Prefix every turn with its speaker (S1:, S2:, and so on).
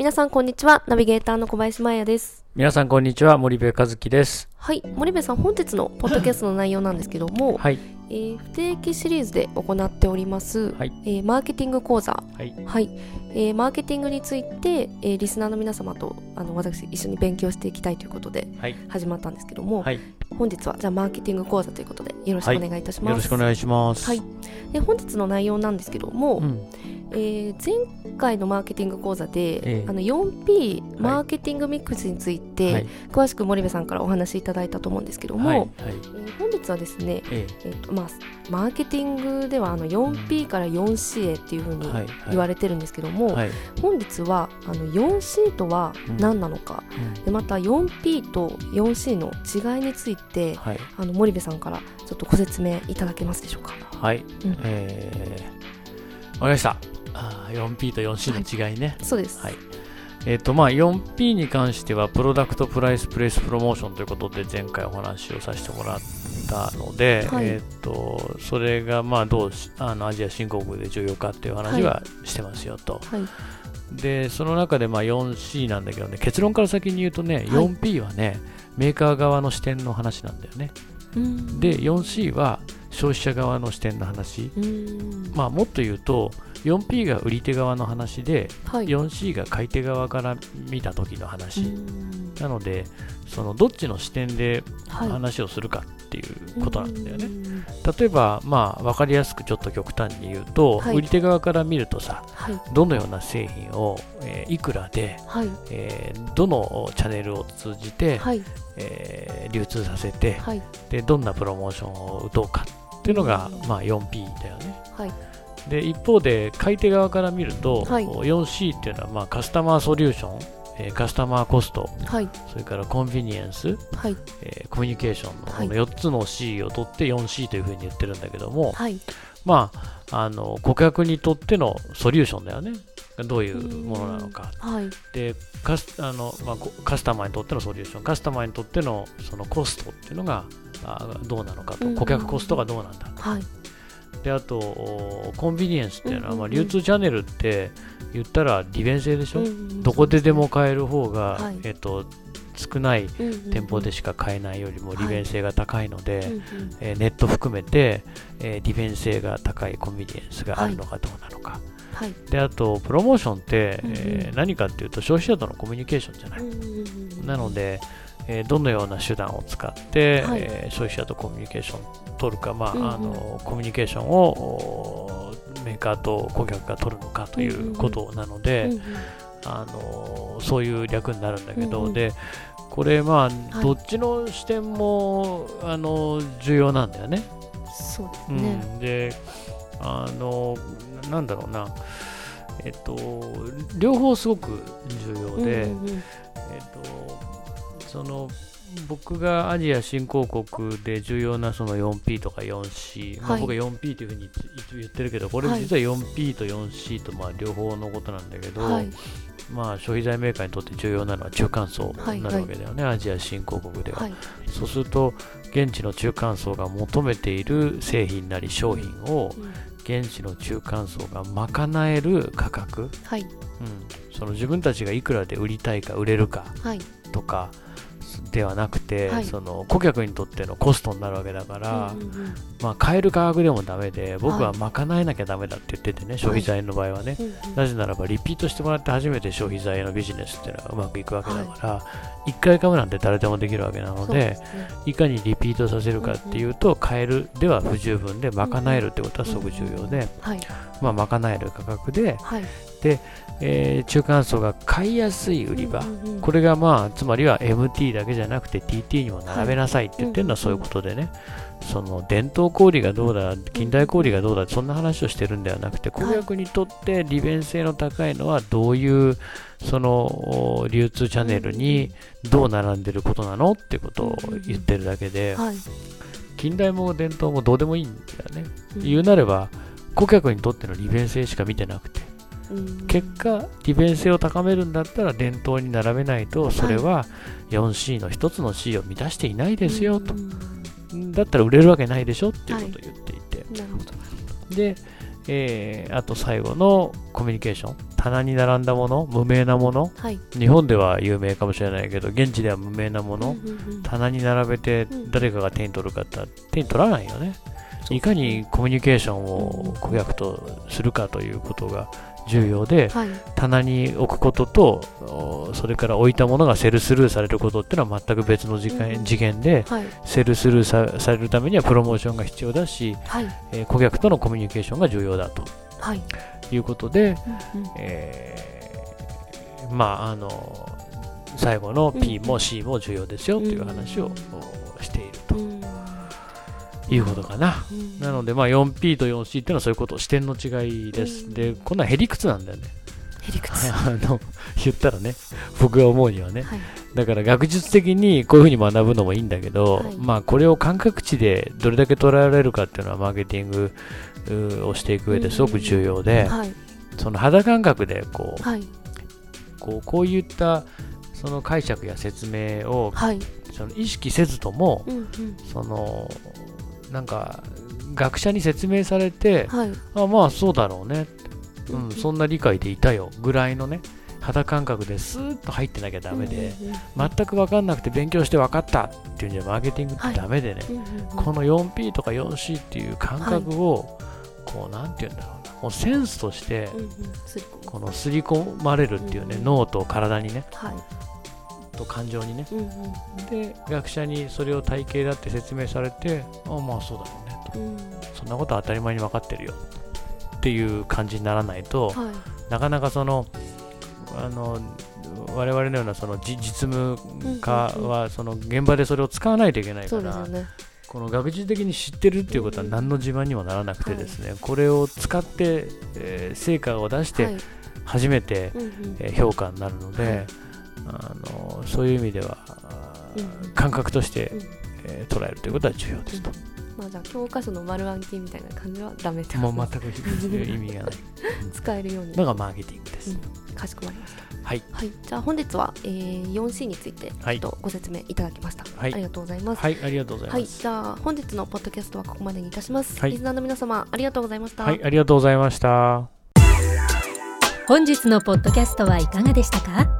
S1: 皆さんこんにちは。ナビゲーターの小林真也です。
S2: 皆さんこんにちは。森部和樹です。
S1: はい。森部さん本日のポッドキャストの内容なんですけども、
S2: はい。
S1: えー不定期シリーズで行っております、
S2: はい。
S1: えーマーケティング講座。
S2: はい。
S1: はい、えーマーケティングについて、えーリスナーの皆様とあの私一緒に勉強していきたいということで
S2: はい。
S1: 始まったんですけども、
S2: はい。よ
S1: 本日はじゃあマーケティング講座ということでよろしくお願いいたします、
S2: ろしくお願いします。
S1: はい。で本日の内容なんですけども、
S2: うん
S1: えー前回のマーケティング講座で、
S2: ええ。
S1: あの 4P マーケティングミックスについて、
S2: はい。
S1: 詳しく森部さんからお話しいただいたと思うんですけども、
S2: はいはい。
S1: えー本日はですね、
S2: え
S1: え。ーとまあ、マーケティングではあの 4P から 4C へっていうふうに
S2: はい
S1: 言われてるんですけども、
S2: えはい。
S1: 本日はあの 4C とは何なのか、
S2: うん。
S1: でまた 4P と 4C の違いについて
S2: はい。
S1: あの森部さんからちょっとご説明いただけますでしょうか。
S2: はい。
S1: うん。
S2: えーわかりましたあー 4P と 4C の違いね。
S1: そうです。
S2: はい。えっ、とまあ 4P に関してはプロダクトプライスプレイスプロモーションということで前回お話をさせてもらったので、
S1: はい。
S2: えっ、とそれがまあどうしあのアジア新興国で重要かっていう話はしてますよと、
S1: はい。
S2: でその中でまあ 4C なんだけどね結論から先に言うとね、
S1: はい。
S2: 4P はねメーカー側の視点の話なんだよね。
S1: うん。
S2: で 4C は消費者側の視点の話
S1: うん
S2: まあもっと言うと 4P が売り手側の話で
S1: はい。
S2: 4C が買い手側から見た時の話、
S1: うん
S2: なのでそのどっちの視点で
S1: はい
S2: 話をするかっていうことなんだよね、
S1: うん
S2: 例えばまあ分かりやすくちょっと極端に言うと、
S1: はい
S2: 売り手側から見るとさ
S1: はい。
S2: どのような製品を、えーいくらで
S1: はい。
S2: えーどのチャンネルを通じて、
S1: はい。
S2: えー流通させて
S1: はい。
S2: でどんなプロモーションを打とうかっていうのが、まあ、4P だよね
S1: はい。
S2: で一方で買い手側から見ると、
S1: はい
S2: 4C っていうのは、まあ、カスタマーソリューション、えーカスタマーコスト
S1: はい。
S2: それからコンビニエンス、
S1: はい。
S2: えーコミュニケーションの
S1: はい
S2: この4つの C を取って 4C というふうに言ってるんだけども、
S1: はい。
S2: まあ、あの顧客にとってのソリューションだよねどういうものなのか
S1: はい。
S2: でカスあの、まあ、こカスタマーにとってのソリューションカスタマーにとってのそのコストっていうのがあどうなのかと
S1: うん
S2: 顧客コストがどうなんだ
S1: はい。
S2: であとおコンビニエンスっていうのは、
S1: うんうんうん。
S2: まあ、流通チャンネルって言ったら利便性でしょ、
S1: うん
S2: どこででも買える方が、
S1: はい。
S2: えっと少ない店
S1: 店
S2: 舗でしか買えないよりも利便性が高いので、
S1: うんうん。
S2: えーネット含めて、えー利便性が高いコンビニエンスがあるのかどうなのか、
S1: はい。
S2: であとプロモーションって、
S1: うんうん。
S2: えー何かっていうと消費者とのコミュニケーションじゃない、なので、えーどのような手段を使って、
S1: はい。
S2: えー消費者とコミュニケーション取るか、まあ
S1: うんうん。
S2: あのコミュニケーションをおメーカーと顧客が取るのかということなので、
S1: うんうん。
S2: あのそういう略になるんだけど、
S1: うんうん。
S2: でこれまあ、
S1: い。
S2: どっちの視点もあの重要なんだよね。
S1: そうです
S2: う
S1: ね。
S2: ん、であのなんだろうな。えっと両方すごく重要で、えっとその僕がアジア新興国で重要なその 4P とか 4C、まあ、
S1: はい
S2: 僕は 4P というふうに言ってるけどこれ
S1: はい
S2: 実は 4P と 4C とまあ両方のことなんだけど、
S1: はい。
S2: まあ、消費財メーカーにとって重要なのは中間層になるわけだよね、アジア新興国では、
S1: はい。
S2: そうすると現地の中間層が求めている製品なり商品を
S1: うん
S2: 現地の中間層が賄える価格、
S1: はい。
S2: うん、その自分たちがいくらで売りたいか売れるか
S1: はい。
S2: とかではなくて、
S1: はい。
S2: その顧客にとってのコストになるわけだから、
S1: うんうんうん
S2: まあ、買える価格でもダメで僕は
S1: はい
S2: 賄えなきゃダメだって言っててね、消費財の場合はね、
S1: うんうん。
S2: なぜならばリピートしてもらって初めて消費財のビジネスっていうのはうまくいくわけだから、1回買うなんて誰でもできるわけなので、
S1: すね。
S2: いかにリピートさせるかっていうと、買えるでは不十分で賄えるってことはすごく重要で、
S1: はい。
S2: まあ、賄える価格で、
S1: はい。
S2: えー中間層が買いやすい売り場、
S1: うんうんうん
S2: これがまあつまりは MT だけじゃなくて TT にも並べなさいって言ってるの。はそういうことでね、その伝統小売がどうだ近代小売がどうだそんな話をしてるんではなくて顧客にとって利便性の高いのはどういうそのお流通チャンネルにどう並んでることなのってことを言ってるだけで
S1: はい。
S2: 近代も伝統もどうでもいいんだよね。
S1: うん。
S2: 言うなれば顧客にとっての利便性しか見てなくて
S1: うん
S2: 結果利便性を高めるんだったら伝統に並べないとそれは 4C の一つの C を満たしていないですよと
S1: うん。
S2: だったら売れるわけないでしょっていうことを言っていて、で、えーあと最後のコミュニケーション。棚に並んだもの無名なもの。
S1: はい。
S2: 日本では有名かもしれないけど現地では無名なもの、棚に並べて
S1: うん。
S2: 誰かが手に取るかって手に取らないよね。いかにコミュニケーション
S1: うん
S2: を顧客とするかということが重要で
S1: はい。
S2: 棚に置くこととおそれから置いたものがセルスルーされることっていうのは全く別の次元,、
S1: うん。
S2: 次元で
S1: はい。
S2: セルスルーさされるためにはプロモーションが必要だし、
S1: はい。
S2: えー顧客とのコミュニケーションが重要だと
S1: はい。
S2: いうことで、
S1: うんうん。
S2: えーまああの最後の P も C も重要ですよという話をしているいうことかな。
S1: うん。
S2: なので、まあ、4P と 4C っていうのはそういうこと、視点の違いです。
S1: うん。
S2: で、こんなんへりくつなんだよね。
S1: へりくつ？
S2: あの言ったらね、僕が思うにはね。
S1: はい。
S2: だから学術的にこういうふうに学ぶのもいいんだけど、
S1: はい。
S2: まあこれを感覚値でどれだけ捉えられるかっていうのはマーケティングをしていく上ですごく重要で、
S1: はい。
S2: その肌感覚でこう
S1: はい。
S2: こうこういったその解釈や説明を
S1: はい。
S2: その意識せずとも、
S1: うんうん。
S2: そのなんか学者に説明されて、
S1: はい。
S2: あまあそうだろうね、う
S1: うん。
S2: ん、そんな理解でいたよぐらいのね肌感覚でスーッと入ってなきゃダメで、全く分かんなくて勉強して分かったっていうんじゃマーケティングってダメでね、この 4P とか 4C っていう感覚を、こうなんて言うんだろうな。もうセンスとしてこの刷り込まれるっていうね、
S1: うん。
S2: 脳と体にね。
S1: はい
S2: と感情にね。
S1: うんうん
S2: で学者にそれを体系だって説明されてあまあそうだろうねと。
S1: うん。
S2: そんなことは当たり前に分かってるよ。っていう感じにならないと、
S1: はい。
S2: なかなかそのあの我々のようなそのじ実務家
S1: うんうん
S2: はその現場でそれを使わないといけないから、
S1: ね。
S2: この学術的に知ってるっていうことは何の自慢にもならなくてですね、これを使って、えー成果を出して
S1: はい。
S2: 初めて、評価になるので、
S1: はい
S2: あのそういう意味では、感覚として、
S1: うん。
S2: えー捉えるということは重要ですと。
S1: まあじゃあ教科書の丸暗記みたいな感じはダメって
S2: も
S1: こと。
S2: う全く意味がない。
S1: 使えるように。
S2: のがマーケティングです。
S1: うん。かしこまりました。
S2: はい、
S1: はい。じゃあ本日は、えー、4C についてち
S2: はい。
S1: ょっとご説明いただきました、
S2: はい。
S1: ありがとうございます。
S2: はい、ありがとうござい
S1: はい、
S2: ます。
S1: じゃあ本日のポッドキャストはここまでにいたします、
S2: はい
S1: リスナーの皆様ありがとうございました、
S2: はい、ありがとうございました。
S3: 本日のポッドキャストはいかがでしたか？